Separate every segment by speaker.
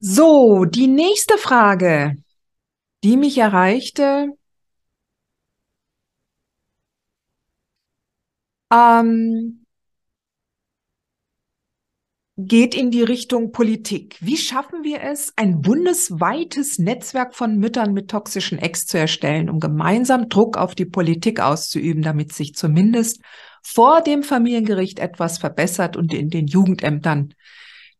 Speaker 1: So, die nächste Frage, die mich erreichte, ähm, geht in die Richtung Politik. Wie schaffen wir es, ein bundesweites Netzwerk von Müttern mit toxischen Ex zu erstellen, um gemeinsam Druck auf die Politik auszuüben, damit sich zumindest vor dem Familiengericht etwas verbessert und in den Jugendämtern,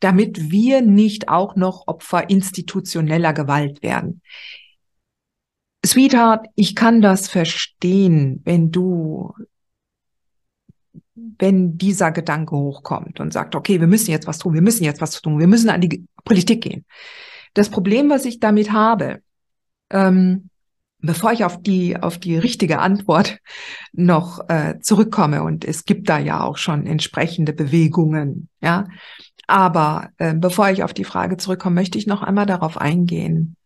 Speaker 1: damit wir nicht auch noch Opfer institutioneller Gewalt werden? Sweetheart, ich kann das verstehen, wenn du wenn dieser Gedanke hochkommt und sagt, okay, wir müssen jetzt was tun, wir müssen jetzt was tun, wir müssen an die Politik gehen. Das Problem, was ich damit habe, ähm, bevor ich auf die auf die richtige Antwort noch äh, zurückkomme und es gibt da ja auch schon entsprechende Bewegungen, ja, aber äh, bevor ich auf die Frage zurückkomme, möchte ich noch einmal darauf eingehen.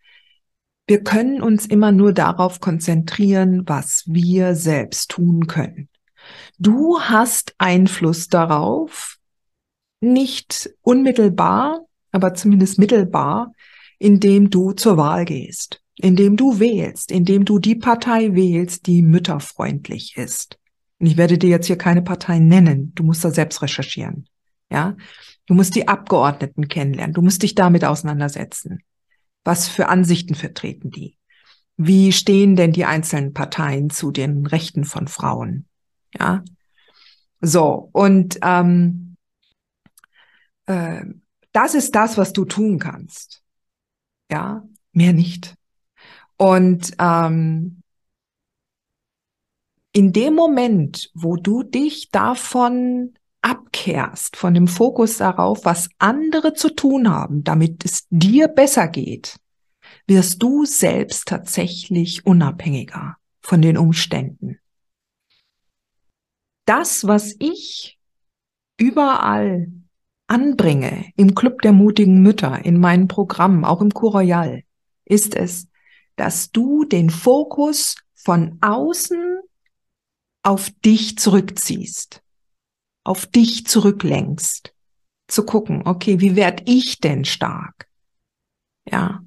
Speaker 1: Wir können uns immer nur darauf konzentrieren, was wir selbst tun können. Du hast Einfluss darauf, nicht unmittelbar, aber zumindest mittelbar, indem du zur Wahl gehst, indem du wählst, indem du die Partei wählst, die mütterfreundlich ist. Und ich werde dir jetzt hier keine Partei nennen. Du musst da selbst recherchieren. Ja, du musst die Abgeordneten kennenlernen. Du musst dich damit auseinandersetzen. Was für Ansichten vertreten die? Wie stehen denn die einzelnen Parteien zu den Rechten von Frauen? Ja. So, und ähm, äh, das ist das, was du tun kannst. Ja, mehr nicht. Und ähm, in dem Moment, wo du dich davon abkehrst, von dem Fokus darauf, was andere zu tun haben, damit es dir besser geht, wirst du selbst tatsächlich unabhängiger von den Umständen. Das, was ich überall anbringe im Club der mutigen Mütter, in meinen Programmen, auch im Royal, ist es, dass du den Fokus von außen auf dich zurückziehst, auf dich zurücklenkst, zu gucken, okay, wie werd ich denn stark? Ja.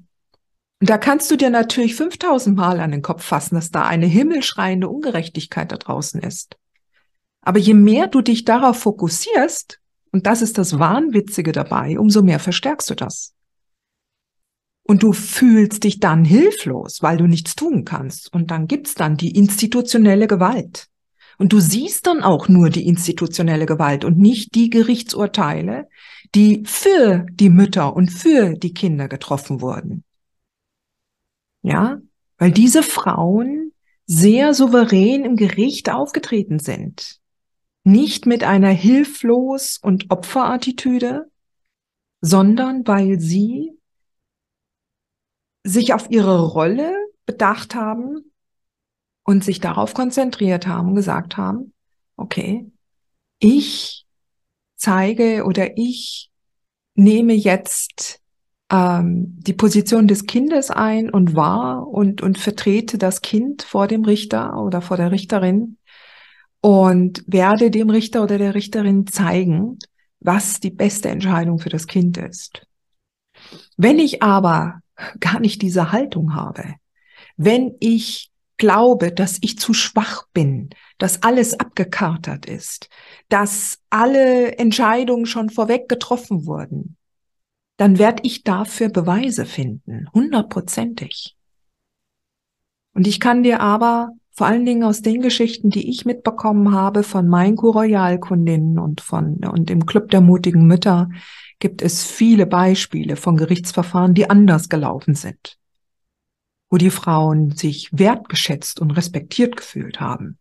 Speaker 1: Und da kannst du dir natürlich 5000 Mal an den Kopf fassen, dass da eine himmelschreiende Ungerechtigkeit da draußen ist. Aber je mehr du dich darauf fokussierst, und das ist das Wahnwitzige dabei, umso mehr verstärkst du das. Und du fühlst dich dann hilflos, weil du nichts tun kannst. Und dann gibt's dann die institutionelle Gewalt. Und du siehst dann auch nur die institutionelle Gewalt und nicht die Gerichtsurteile, die für die Mütter und für die Kinder getroffen wurden. Ja, weil diese Frauen sehr souverän im Gericht aufgetreten sind nicht mit einer hilflos und Opferattitüde, sondern weil sie sich auf ihre Rolle bedacht haben und sich darauf konzentriert haben, gesagt haben, okay, ich zeige oder ich nehme jetzt ähm, die Position des Kindes ein und wahr und, und vertrete das Kind vor dem Richter oder vor der Richterin und werde dem Richter oder der Richterin zeigen, was die beste Entscheidung für das Kind ist. Wenn ich aber gar nicht diese Haltung habe, wenn ich glaube, dass ich zu schwach bin, dass alles abgekartet ist, dass alle Entscheidungen schon vorweg getroffen wurden, dann werde ich dafür Beweise finden, hundertprozentig. Und ich kann dir aber vor allen Dingen aus den Geschichten, die ich mitbekommen habe von meinen Co-Royal-Kundinnen und von und im Club der mutigen Mütter, gibt es viele Beispiele von Gerichtsverfahren, die anders gelaufen sind, wo die Frauen sich wertgeschätzt und respektiert gefühlt haben,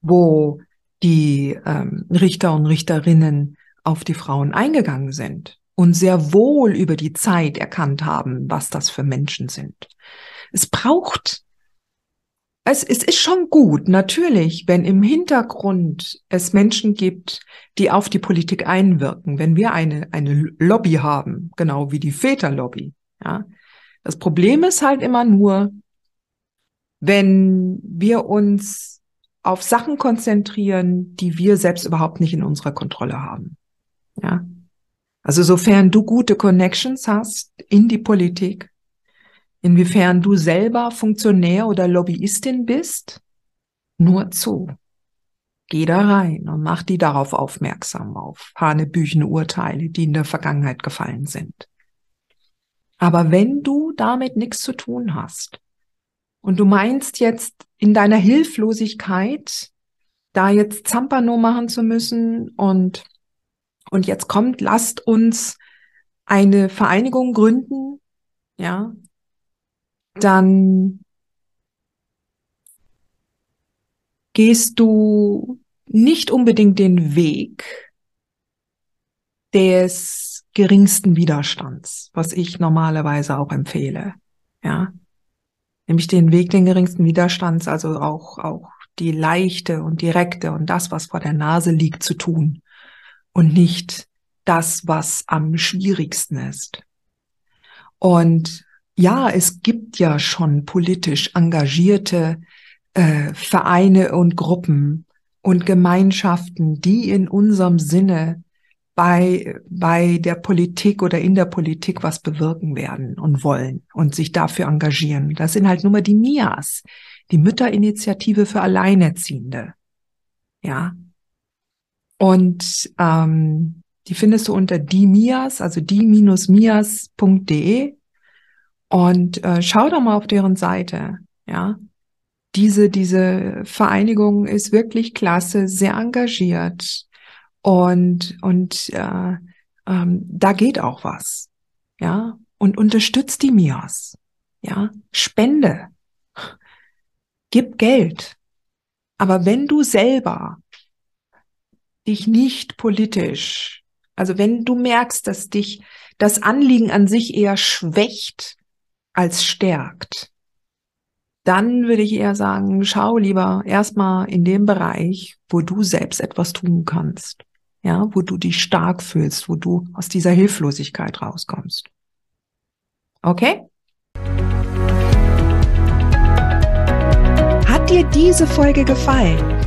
Speaker 1: wo die ähm, Richter und Richterinnen auf die Frauen eingegangen sind und sehr wohl über die Zeit erkannt haben, was das für Menschen sind. Es braucht, es, ist schon gut, natürlich, wenn im Hintergrund es Menschen gibt, die auf die Politik einwirken, wenn wir eine, eine Lobby haben, genau wie die Väterlobby, ja. Das Problem ist halt immer nur, wenn wir uns auf Sachen konzentrieren, die wir selbst überhaupt nicht in unserer Kontrolle haben. Ja. Also sofern du gute Connections hast in die Politik, inwiefern du selber Funktionär oder Lobbyistin bist, nur zu. Geh da rein und mach die darauf aufmerksam, auf Hanebüchen Urteile, die in der Vergangenheit gefallen sind. Aber wenn du damit nichts zu tun hast und du meinst jetzt in deiner Hilflosigkeit, da jetzt Zampano machen zu müssen und und jetzt kommt, lasst uns eine Vereinigung gründen, ja, dann gehst du nicht unbedingt den Weg des geringsten Widerstands, was ich normalerweise auch empfehle, ja. Nämlich den Weg den geringsten Widerstands, also auch, auch die leichte und direkte und das, was vor der Nase liegt, zu tun und nicht das, was am schwierigsten ist. Und ja, es gibt ja schon politisch engagierte äh, Vereine und Gruppen und Gemeinschaften, die in unserem Sinne bei, bei der Politik oder in der Politik was bewirken werden und wollen und sich dafür engagieren. Das sind halt nur mal die MIAs, die Mütterinitiative für Alleinerziehende. Ja, und ähm, die findest du unter die Mias, also die-mias.de und äh, schau doch mal auf deren Seite, ja. Diese, diese Vereinigung ist wirklich klasse, sehr engagiert und, und äh, ähm, da geht auch was, ja. Und unterstützt die Mias, ja. Spende, gib Geld. Aber wenn du selber dich nicht politisch, also wenn du merkst, dass dich das Anliegen an sich eher schwächt als stärkt, dann würde ich eher sagen, schau lieber erstmal in dem Bereich, wo du selbst etwas tun kannst. Ja, wo du dich stark fühlst, wo du aus dieser Hilflosigkeit rauskommst. Okay?
Speaker 2: Hat dir diese Folge gefallen?